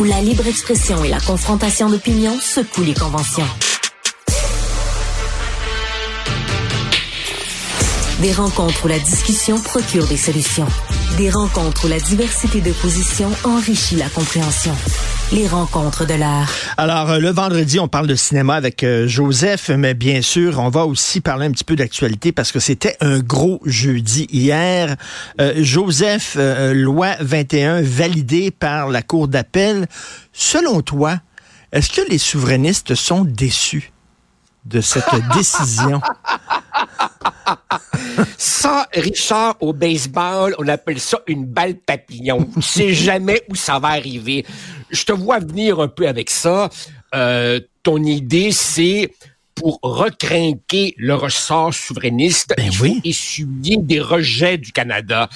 Où la libre expression et la confrontation d'opinions secouent les conventions. Des rencontres où la discussion procure des solutions. Des rencontres où la diversité de positions enrichit la compréhension. Les rencontres de l'art. Alors, euh, le vendredi, on parle de cinéma avec euh, Joseph, mais bien sûr, on va aussi parler un petit peu d'actualité parce que c'était un gros jeudi hier. Euh, Joseph, loi 21 validée par la Cour d'appel. Selon toi, est-ce que les souverainistes sont déçus de cette décision? Ça, Richard, au baseball, on appelle ça une balle papillon. Tu sais jamais où ça va arriver. Je te vois venir un peu avec ça. Euh, ton idée, c'est pour recrinquer le ressort souverainiste, ben il faut essuyer des rejets du Canada.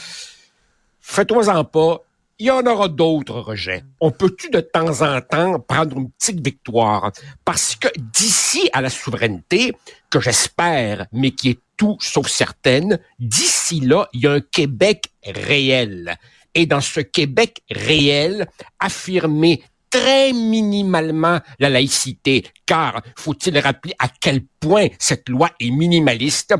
Fais-toi-en pas, il y en aura d'autres rejets. On peut-tu de temps en temps prendre une petite victoire? Parce que d'ici à la souveraineté, que j'espère, mais qui est tout sauf certaine, d'ici là, il y a un Québec réel. Et dans ce Québec réel, affirmer très minimalement la laïcité, car faut-il rappeler à quel point cette loi est minimaliste,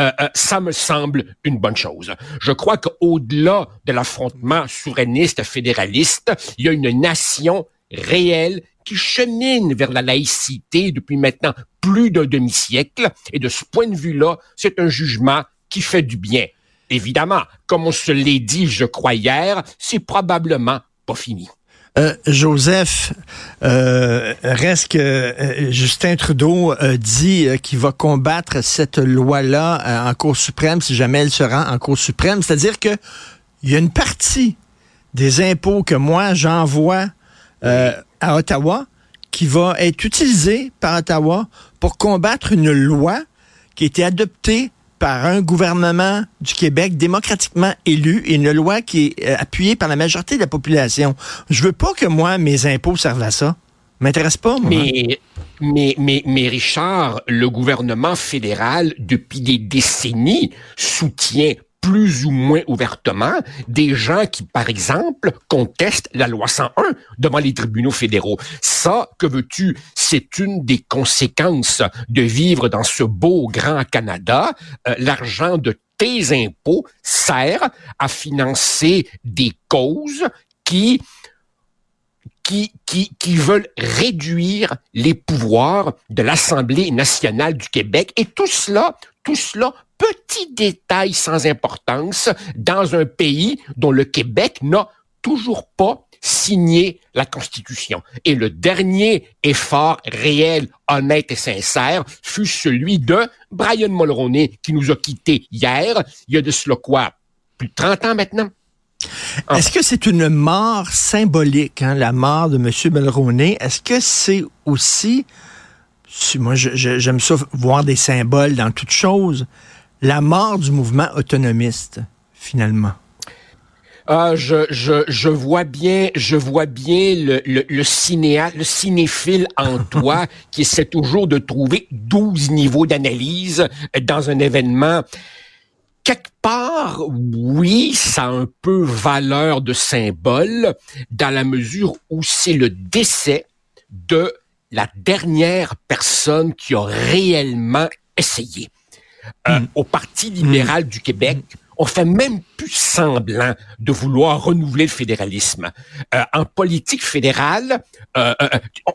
euh, euh, ça me semble une bonne chose. Je crois qu'au-delà de l'affrontement souverainiste fédéraliste, il y a une nation réelle qui chemine vers la laïcité depuis maintenant plus d'un demi-siècle, et de ce point de vue-là, c'est un jugement qui fait du bien. Évidemment, comme on se l'est dit, je crois hier, c'est probablement pas fini. Euh, Joseph, euh, reste que euh, Justin Trudeau dit qu'il va combattre cette loi-là en Cour suprême si jamais elle se rend en Cour suprême. C'est-à-dire que il y a une partie des impôts que moi j'envoie à Ottawa qui va être utilisée par Ottawa pour combattre une loi qui a été adoptée par un gouvernement du Québec démocratiquement élu et une loi qui est euh, appuyée par la majorité de la population. Je veux pas que moi, mes impôts servent à ça. M'intéresse pas, moi. Mais, mais, mais, mais Richard, le gouvernement fédéral, depuis des décennies, soutient plus ou moins ouvertement des gens qui, par exemple, contestent la loi 101 devant les tribunaux fédéraux. Ça, que veux-tu, c'est une des conséquences de vivre dans ce beau grand Canada. Euh, l'argent de tes impôts sert à financer des causes qui qui, qui, qui, veulent réduire les pouvoirs de l'Assemblée nationale du Québec. Et tout cela, tout cela petit détail sans importance dans un pays dont le Québec n'a toujours pas signé la Constitution. Et le dernier effort réel, honnête et sincère fut celui de Brian Mulroney, qui nous a quittés hier, il y a de cela quoi, plus de 30 ans maintenant? Est-ce que c'est une mort symbolique, hein, la mort de M. Mulroney? Est-ce que c'est aussi, moi j'aime ça voir des symboles dans toute chose, la mort du mouvement autonomiste, finalement? Ah, je, je, je vois bien, je vois bien le, le, le, le cinéphile en toi qui essaie toujours de trouver 12 niveaux d'analyse dans un événement. Quelque part, oui, ça a un peu valeur de symbole dans la mesure où c'est le décès de la dernière personne qui a réellement essayé. Euh, mm. Au Parti libéral du Québec, on fait même plus semblant de vouloir renouveler le fédéralisme. Euh, en politique fédérale, euh, euh,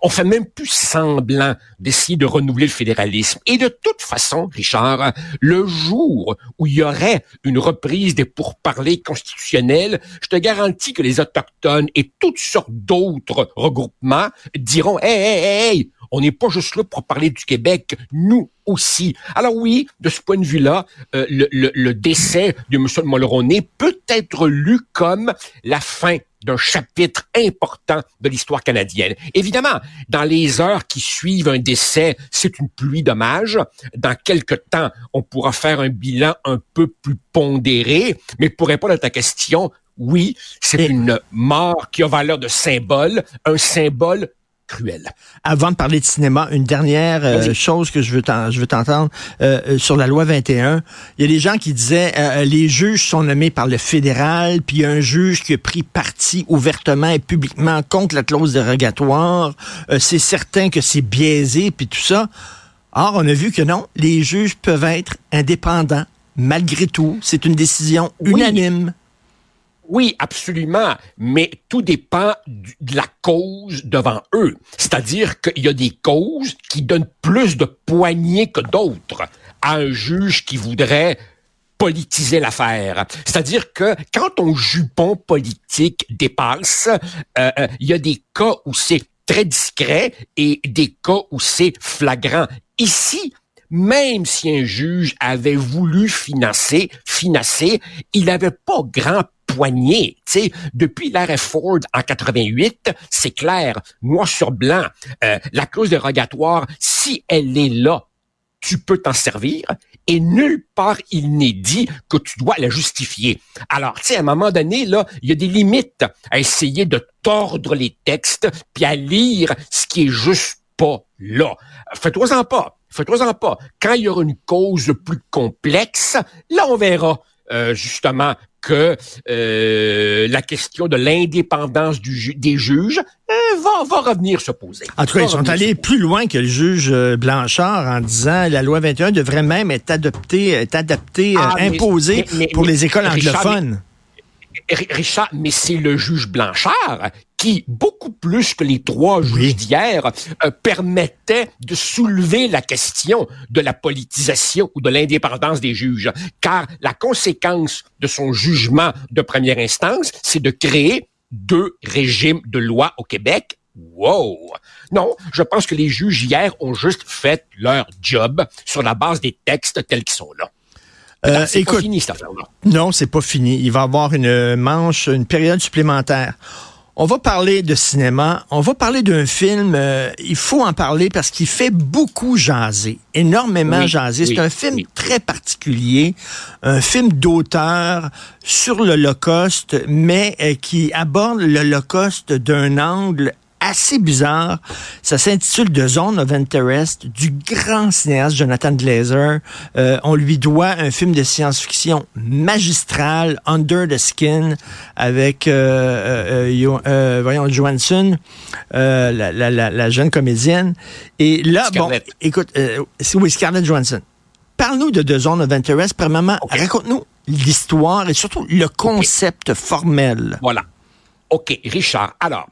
on fait même plus semblant d'essayer de renouveler le fédéralisme. Et de toute façon, Richard, le jour où il y aurait une reprise des pourparlers constitutionnels, je te garantis que les autochtones et toutes sortes d'autres regroupements diront, hey, hey, hey, on n'est pas juste là pour parler du Québec, nous aussi. Alors oui, de ce point de vue-là, euh, le, le, décès de M. Mulroney peut être lu comme la fin d'un chapitre important de l'histoire canadienne. Évidemment, dans les heures qui suivent un décès, c'est une pluie d'hommages. Dans quelque temps, on pourra faire un bilan un peu plus pondéré, mais pour répondre à ta question, oui, c'est une mort qui a valeur de symbole, un symbole cruel. Avant de parler de cinéma, une dernière euh, chose que je veux je veux t'entendre euh, euh, sur la loi 21. Il y a des gens qui disaient les juges sont nommés par le fédéral, puis il y a un juge qui a pris parti ouvertement et publiquement contre la clause dérogatoire. c'est certain que c'est biaisé puis tout ça. Or, on a vu que non, les juges peuvent être indépendants malgré tout. C'est une décision unanime. Oui, absolument, mais tout dépend de la cause devant eux. C'est-à-dire qu'il y a des causes qui donnent plus de poignées que d'autres à un juge qui voudrait politiser l'affaire. C'est-à-dire que quand ton jupon politique dépasse, euh, euh, il y a des cas où c'est très discret et des cas où c'est flagrant. Ici, même si un juge avait voulu financer, financer, il n'avait pas grand poignée. sais, depuis l'arrêt Ford en 88, c'est clair, noir sur blanc, euh, la clause dérogatoire, si elle est là, tu peux t'en servir et nulle part il n'est dit que tu dois la justifier. Alors, tu sais, à un moment donné, là, il y a des limites à essayer de tordre les textes puis à lire ce qui est juste pas là. Fais-toi-en pas. Fais-toi-en pas. Quand il y aura une cause plus complexe, là, on verra. Euh, justement que euh, la question de l'indépendance des juges euh, va, va revenir se poser. En tout cas, ils sont allés plus loin que le juge Blanchard en disant la loi 21 devrait même être adoptée, être adaptée, ah, imposée pour les écoles anglophones. Richard, mais c'est le juge Blanchard qui, beaucoup plus que les trois juges d'hier, euh, permettait de soulever la question de la politisation ou de l'indépendance des juges. Car la conséquence de son jugement de première instance, c'est de créer deux régimes de loi au Québec. Wow! Non, je pense que les juges hier ont juste fait leur job sur la base des textes tels qu'ils sont là. Euh, c'est pas fini, cette affaire-là. Non, c'est pas fini. Il va y avoir une manche, une période supplémentaire. On va parler de cinéma. On va parler d'un film. Euh, il faut en parler parce qu'il fait beaucoup jaser, énormément jaser. C'est un film très particulier, un film d'auteur sur l'Holocauste, mais euh, qui aborde l'Holocauste d'un angle assez bizarre. Ça s'intitule The Zone of Interest du grand cinéaste Jonathan Glazer. Euh, on lui doit un film de science-fiction magistral, Under the Skin, avec euh, euh, euh voyons Johansson, la, la, la, jeune comédienne. Et là, bon, écoute, oui, Scarlett Johansson. Parle-nous de The Zone of Interest. Premièrement, raconte-nous l'histoire et surtout le concept formel. Voilà. OK, Richard. Alors,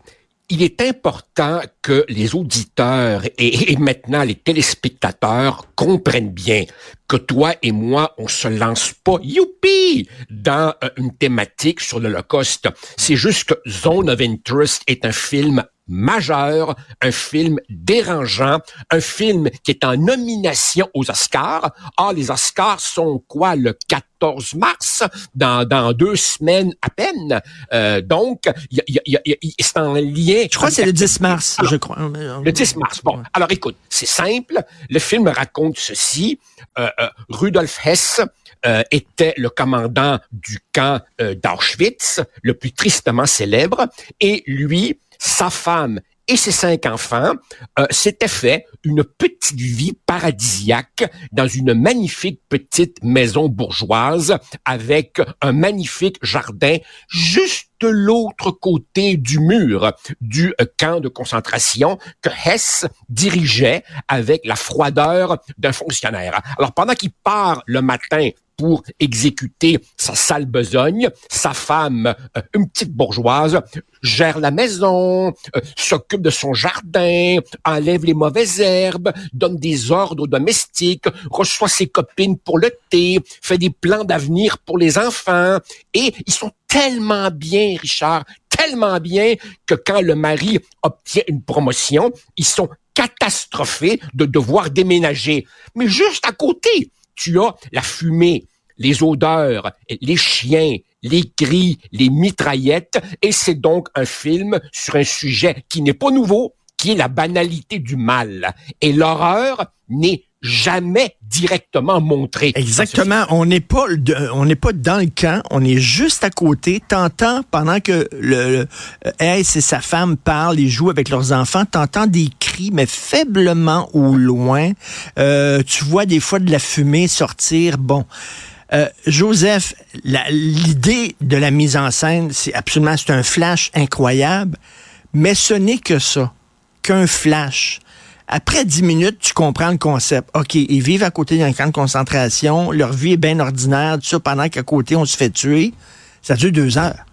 il est important que les auditeurs et, maintenant les téléspectateurs comprennent bien que toi et moi, on se lance pas, youpi, dans euh, une thématique sur l'Holocauste. C'est juste que Zone of Interest est un film majeur, un film dérangeant, un film qui est en nomination aux Oscars. Ah, les Oscars sont quoi le 14 mars, dans, dans deux semaines à peine. Euh, donc, c'est en lien. Je crois que c'est le 10 mars, je crois. Le 10 mars. Bon, alors écoute, c'est simple. Le film raconte ceci. Euh, euh, Rudolf Hess euh, était le commandant du camp euh, d'Auschwitz, le plus tristement célèbre, et lui sa femme et ses cinq enfants euh, s'étaient fait une petite vie paradisiaque dans une magnifique petite maison bourgeoise avec un magnifique jardin juste l'autre côté du mur du euh, camp de concentration que Hess dirigeait avec la froideur d'un fonctionnaire. Alors pendant qu'il part le matin pour exécuter sa sale besogne. Sa femme, euh, une petite bourgeoise, gère la maison, euh, s'occupe de son jardin, enlève les mauvaises herbes, donne des ordres aux domestiques, reçoit ses copines pour le thé, fait des plans d'avenir pour les enfants. Et ils sont tellement bien, Richard, tellement bien que quand le mari obtient une promotion, ils sont catastrophés de devoir déménager. Mais juste à côté, tu as la fumée, les odeurs, les chiens, les cris, les mitraillettes, et c'est donc un film sur un sujet qui n'est pas nouveau, qui est la banalité du mal. Et l'horreur n'est jamais directement montré. Exactement. On n'est pas, on n'est pas dans le camp. On est juste à côté. T'entends pendant que le, Ace et sa femme parlent et jouent avec leurs enfants. T'entends des cris, mais faiblement au loin. Euh, tu vois des fois de la fumée sortir. Bon. Euh, Joseph, l'idée de la mise en scène, c'est absolument, c'est un flash incroyable, mais ce n'est que ça, qu'un flash. Après dix minutes, tu comprends le concept. OK, ils vivent à côté d'un camp de concentration, leur vie est bien ordinaire, tout ça, pendant qu'à côté, on se fait tuer. Ça dure deux heures.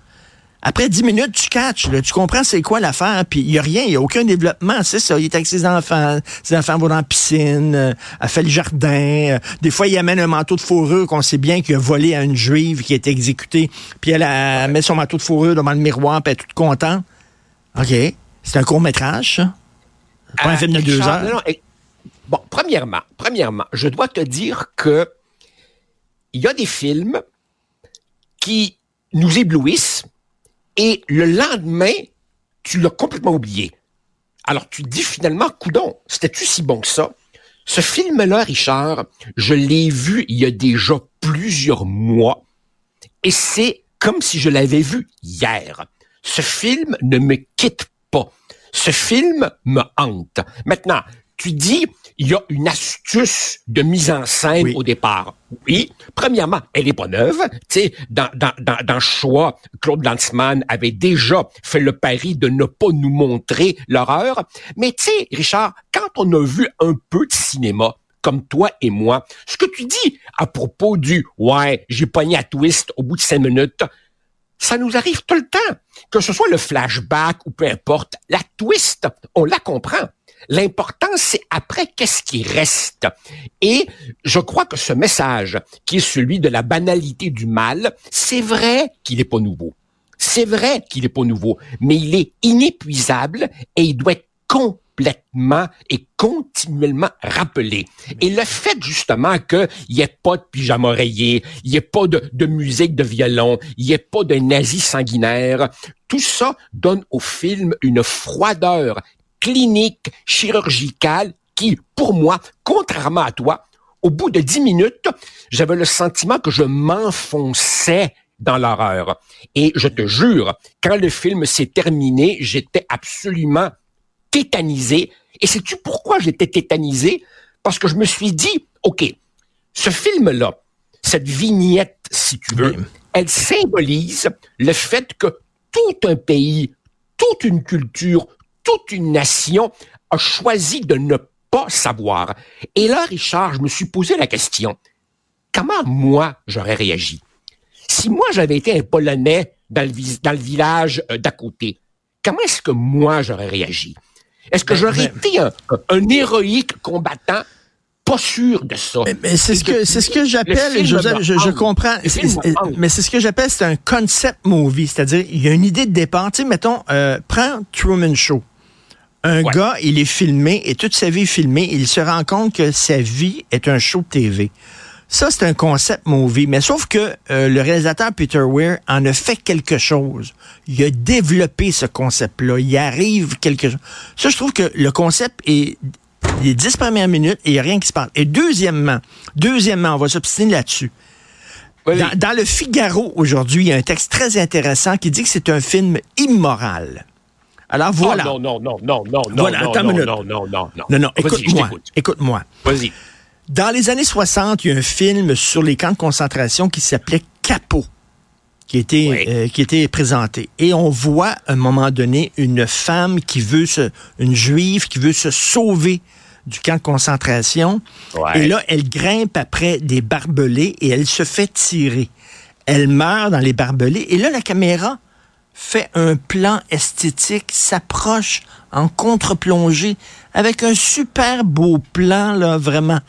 Après dix minutes, tu catches, tu comprends c'est quoi l'affaire, puis il n'y a rien, il n'y a aucun développement, c'est ça. Il est avec ses enfants, ses enfants vont dans la piscine, euh, elle fait le jardin, euh, des fois il amène un manteau de fourrure qu'on sait bien qu'il a volé à une juive qui a été exécutée, puis elle, met son manteau de fourrure devant le miroir, puis elle est toute contente. OK, c'est un court-métrage, ça. Pas un film de deux heures. bon, premièrement, premièrement, je dois te dire que il y a des films qui nous éblouissent et le lendemain, tu l'as complètement oublié. Alors tu te dis finalement, coudon, c'était-tu si bon que ça? Ce film-là, Richard, je l'ai vu il y a déjà plusieurs mois et c'est comme si je l'avais vu hier. Ce film ne me quitte pas. Ce film me hante. Maintenant, tu dis, il y a une astuce de mise en scène au départ. Oui, premièrement, elle est pas neuve. Tu sais, dans, dans, dans, dans choix, Claude Lanzmann avait déjà fait le pari de ne pas nous montrer l'horreur. Mais tu sais, Richard, quand on a vu un peu de cinéma, comme toi et moi, ce que tu dis à propos du « ouais, j'ai pogné à twist au bout de cinq minutes », ça nous arrive tout le temps. Que ce soit le flashback ou peu importe, la twist, on la comprend. L'important, c'est après qu'est-ce qui reste. Et je crois que ce message, qui est celui de la banalité du mal, c'est vrai qu'il n'est pas nouveau. C'est vrai qu'il n'est pas nouveau, mais il est inépuisable et il doit être complètement et continuellement rappelé. Et le fait justement qu'il n'y ait pas de pyjama oreiller, il n'y ait pas de, musique de violon, il n'y ait pas de nazis sanguinaires, tout ça donne au film une froideur clinique, chirurgicale, qui, pour moi, contrairement à toi, au bout de dix minutes, j'avais le sentiment que je m'enfonçais dans l'horreur. Et je te jure, quand le film s'est terminé, j'étais absolument tétanisé. Et sais-tu pourquoi j'étais tétanisé? Parce que je me suis dit, OK, ce film-là, cette vignette, si tu veux, elle symbolise le fait que tout un pays, toute une culture, toute une nation a choisi de ne pas savoir. Et là, Richard, je me suis posé la question, comment moi j'aurais réagi? Si moi j'avais été un Polonais dans le, dans le village euh, d'à côté, comment est-ce que moi j'aurais réagi? Est-ce que j'aurais été un, un héroïque combattant? Pas sûr de ça. Mais, c'est ce que c'est ce que j'appelle, Joseph, je, je, comprends, mais c'est ce que j'appelle c'est un concept movie, c'est-à-dire il y a une idée de départ. Tu sais, mettons, euh, prends Truman Show. Un gars, il est filmé et toute sa vie est filmée. Il se rend compte que sa vie est un show de TV. Ça, c'est un concept movie. Mais sauf que euh, le réalisateur Peter Weir en a fait quelque chose. Il a développé ce concept-là. Il arrive quelque chose. Ça, je trouve que le concept est les dix premières minutes et il n'y a rien qui se passe. Et deuxièmement, deuxièmement, on va s'obstiner là-dessus. Dans, dans, le Figaro aujourd'hui, il y a un texte très intéressant qui dit que c'est un film immoral. Alors voilà. non, non, non, non, non, non, voilà, non, non, non, non, non, non, non, écoute-moi. Écoute-moi. Vas-y. Dans les années 60, il y a un film sur les camps de concentration qui s'appelait Capot, qui était, euh, qui était présenté. Et on voit, à un moment donné, une femme qui veut se, une juive qui veut se sauver du camp de concentration. Et là, elle grimpe après des barbelés et elle se fait tirer. Elle meurt dans les barbelés. Et là, la caméra fait un plan esthétique, s'approche en contre-plongée avec un super beau plan, là, vraiment.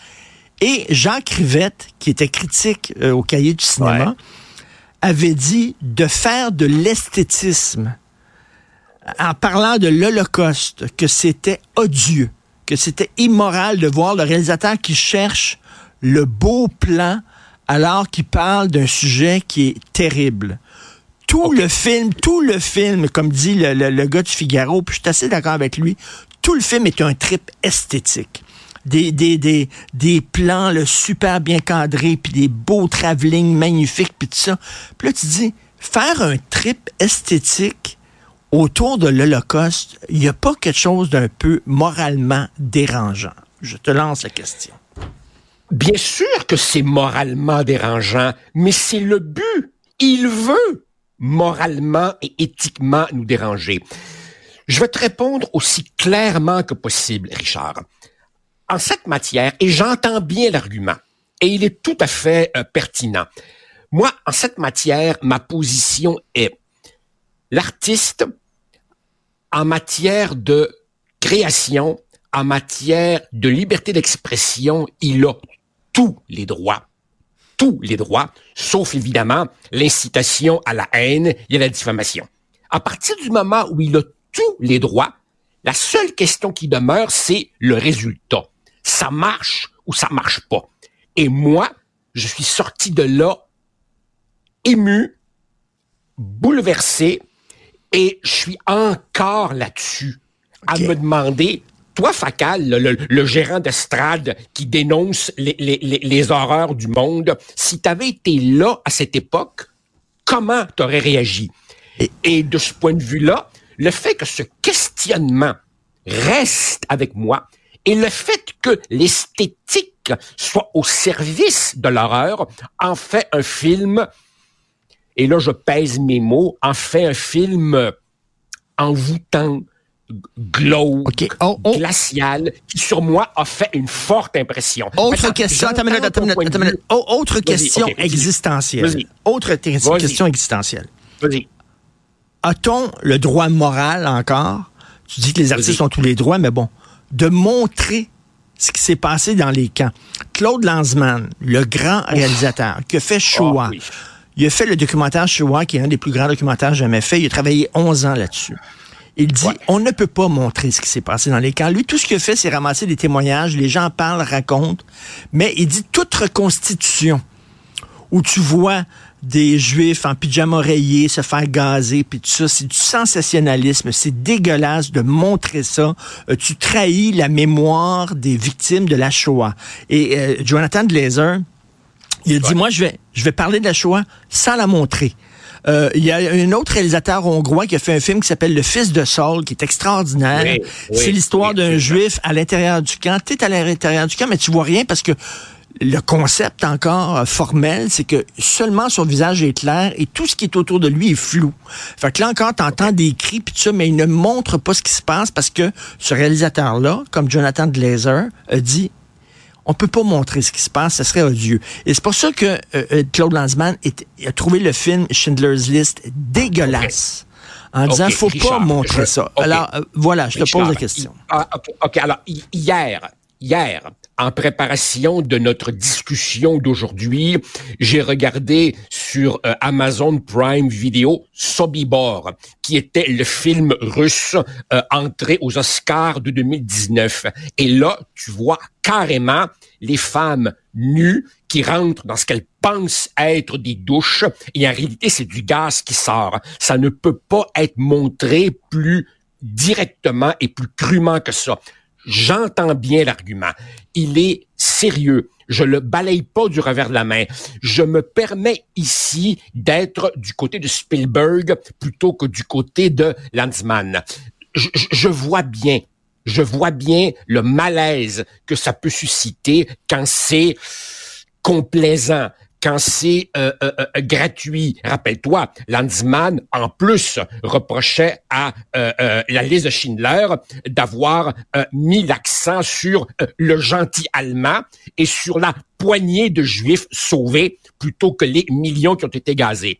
Et Jacques Rivette, qui était critique euh, au cahier du cinéma, avait dit de faire de l'esthétisme en parlant de l'Holocauste, que c'était odieux, que c'était immoral de voir le réalisateur qui cherche le beau plan alors qu'il parle d'un sujet qui est terrible. Tout le film, tout le film, comme dit le, le gars du Figaro, puis je suis assez d'accord avec lui, tout le film est un trip esthétique des, des, des, des plans le super bien cadrés, puis des beaux travelling magnifiques, puis tout ça. Puis là, tu dis, faire un trip esthétique autour de l'Holocauste, il n'y a pas quelque chose d'un peu moralement dérangeant? Je te lance la question. Bien sûr que c'est moralement dérangeant, mais c'est le but. Il veut moralement et éthiquement nous déranger. Je vais te répondre aussi clairement que possible, Richard en cette matière, et j'entends bien l'argument, et il est tout à fait euh, pertinent. Moi, en cette matière, ma position est l'artiste, en matière de création, en matière de liberté d'expression, il a tous les droits. Tous les droits, sauf évidemment l'incitation à la haine et à la diffamation. À partir du moment où il a tous les droits, la seule question qui demeure, c'est le résultat ça marche ou ça marche pas. Et moi, je suis sorti de là ému, bouleversé, et je suis encore là-dessus à me demander, toi, Facal, le, gérant d'estrade qui dénonce les, les, les, horreurs du monde, si tu avais été là à cette époque, comment tu aurais réagi? et de ce point de vue-là, le fait que ce questionnement reste avec moi, et le fait que l'esthétique soit au service de l'horreur en fait un film, et là je pèse mes mots, en fait un film envoûtant, glauque, oh, oh. glacial, qui sur moi a fait une forte impression. Autre question, attends, attends, attends, autre question existentielle. Autre question existentielle. Vas-y. A-t-on le droit moral encore? Tu dis que les artistes ont tous les droits, mais bon, de montrer ce qui s'est passé dans les camps. Claude Lanzmann, le grand réalisateur, qui a fait Shoah, ah, il a fait le documentaire Shoah, qui est un des plus grands documentaires jamais faits. Il a travaillé 11 ans là-dessus. Il dit, on ne peut pas montrer ce qui s'est passé dans les camps. Lui, tout ce qu'il a fait, c'est ramasser des témoignages. Les gens parlent, racontent. Mais il dit toute reconstitution où tu vois des juifs en pyjama rayé se faire gazer puis tout ça. C'est du sensationnalisme. C'est dégueulasse de montrer ça. Euh, tu trahis la mémoire des victimes de la Shoah. Et euh, Jonathan Glazer il a dit moi je vais je vais parler de la Shoah sans la montrer. Euh, il y a un autre réalisateur hongrois qui a fait un film qui s'appelle Le Fils de Saul, qui est extraordinaire. c'est l'histoire d'un juif à l'intérieur du camp. Tu es à l'intérieur du camp, mais tu vois rien parce que le concept encore euh, formel, c'est que seulement son visage est clair et tout ce qui est autour de lui est flou. Fait que là encore, t'entends des cris puis tout ça, mais il ne montre pas ce qui se passe parce que ce réalisateur-là, comme Jonathan Glazer, a dit on peut pas montrer ce qui se passe, ce serait odieux. Et c'est pour ça que euh, euh, Claude Lanzmann a trouvé le film Schindler's List dégueulasse. En disant, faut pas montrer ça. Alors, voilà, je te pose la question. Ah, OK, alors, hier, hier, en préparation de notre discussion d'aujourd'hui, j'ai regardé sur euh, Amazon Prime Video Sobibor, qui était le film russe euh, entré aux Oscars de 2019. Et là, tu vois carrément les femmes nues qui rentrent dans ce qu'elles pensent être des douches, et en réalité, c'est du gaz qui sort. Ça ne peut pas être montré plus directement et plus crûment que ça. J'entends bien l'argument. Il est sérieux. Je le balaye pas du revers de la main. Je me permets ici d'être du côté de Spielberg plutôt que du côté de Lanzmann. Je, je, vois bien, je vois bien le malaise que ça peut susciter quand c'est complaisant, quand c'est euh, euh, euh, gratuit. Rappelle-toi, Landsman, en plus, reprochait à la liste de Schindler d'avoir mis l'accent sur le gentil allemand et sur la poignée de juifs sauvés plutôt que les millions qui ont été gazés.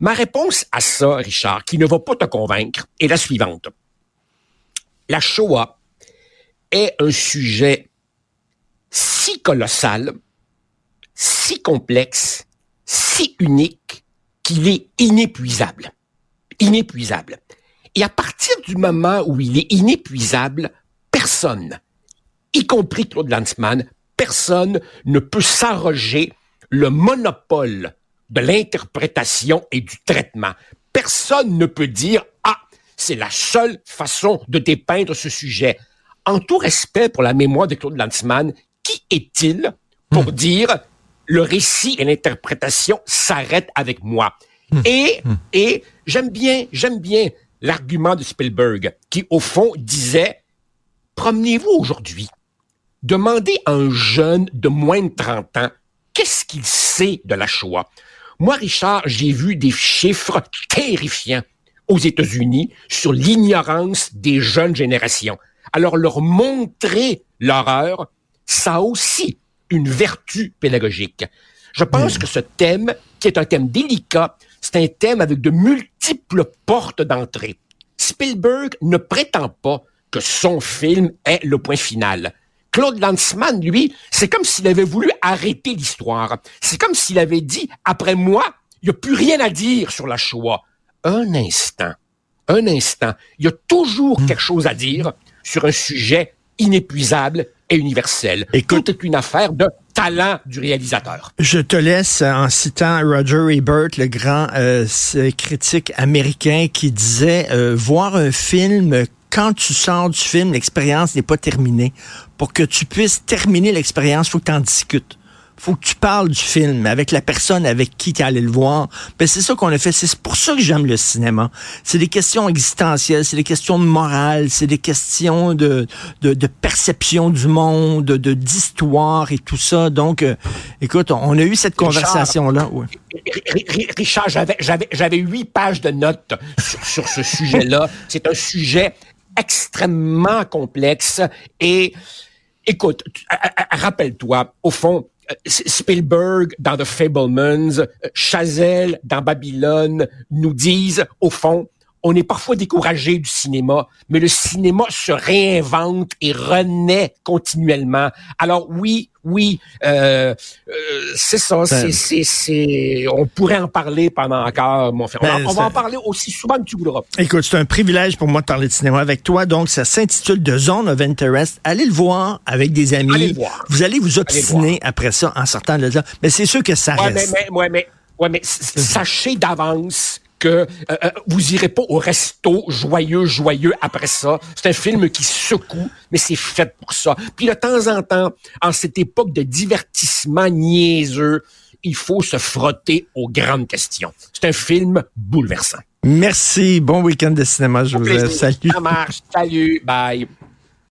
Ma réponse à ça, Richard, qui ne va pas te convaincre, est la suivante. La Shoah est un sujet si colossal si complexe, si unique, qu'il est inépuisable. Inépuisable. Et à partir du moment où il est inépuisable, personne, y compris Claude Lanzmann, personne ne peut s'arroger le monopole de l'interprétation et du traitement. Personne ne peut dire, ah, c'est la seule façon de dépeindre ce sujet. En tout respect pour la mémoire de Claude Lanzmann, qui est-il pour hmm. dire le récit et l'interprétation s'arrêtent avec moi. Hmm. Et, hmm. et j'aime bien, j'aime bien l'argument de Spielberg qui, au fond, disait, promenez-vous aujourd'hui. Demandez à un jeune de moins de 30 ans qu'est-ce qu'il sait de la Shoah? Moi, Richard, j'ai vu des chiffres terrifiants aux États-Unis sur l'ignorance des jeunes générations. Alors, leur montrer l'horreur, ça aussi une vertu pédagogique. Je pense hmm. que ce thème, qui est un thème délicat, c'est un thème avec de multiples portes d'entrée. Spielberg ne prétend pas que son film est le point final. Claude Lanzmann, lui, c'est comme s'il avait voulu arrêter l'histoire. C'est comme s'il avait dit, après moi, il n'y a plus rien à dire sur la Shoah. Un instant, un instant, il y a toujours hmm. quelque chose à dire sur un sujet inépuisable et universel. Écoute, Tout est une affaire de talent du réalisateur. Je te laisse en citant Roger Ebert, le grand euh, critique américain, qui disait euh, voir un film quand tu sors du film, l'expérience n'est pas terminée. Pour que tu puisses terminer l'expérience, il faut que tu en discutes faut que tu parles du film avec la personne avec qui tu es allé le voir. Ben, c'est ça qu'on a fait. C'est pour ça que j'aime le cinéma. C'est des questions existentielles, c'est des questions de morale, c'est des questions de, de, de, perception du monde, de d'histoire et tout ça. Donc, euh, écoute, on a eu cette conversation-là. Richard, j'avais, j'avais, j'avais huit pages de notes sur, sur ce sujet-là. c'est un sujet extrêmement complexe et écoute, rappelle-toi, au fond, Spielberg dans The Fablemans, Chazelle dans Babylone nous disent, au fond, on est parfois découragé du cinéma, mais le cinéma se réinvente et renaît continuellement. Alors oui, oui, euh, euh, c'est ça. Ben. c'est, c'est, on pourrait en parler pendant encore, mon frère. on, va, ben, en parler aussi souvent que tu voudras. Écoute, c'est un privilège pour moi de parler de cinéma avec toi. Donc, ça s'intitule The Zone of Interest. Allez le voir avec des amis. Allez le voir. Vous allez vous obstiner après ça en sortant de là. Mais c'est sûr que ça ouais, reste. Mais, mais, ouais, mais, ouais, mais sachez d'avance que euh, euh, vous irez pas au resto joyeux, joyeux après ça. C'est un film qui secoue, mais c'est fait pour ça. Puis de temps en temps, en cette époque de divertissement niaiseux, il faut se frotter aux grandes questions. C'est un film bouleversant. Merci. Bon week-end de cinéma, Joseph. Salut. Ça marche. Salut. Bye.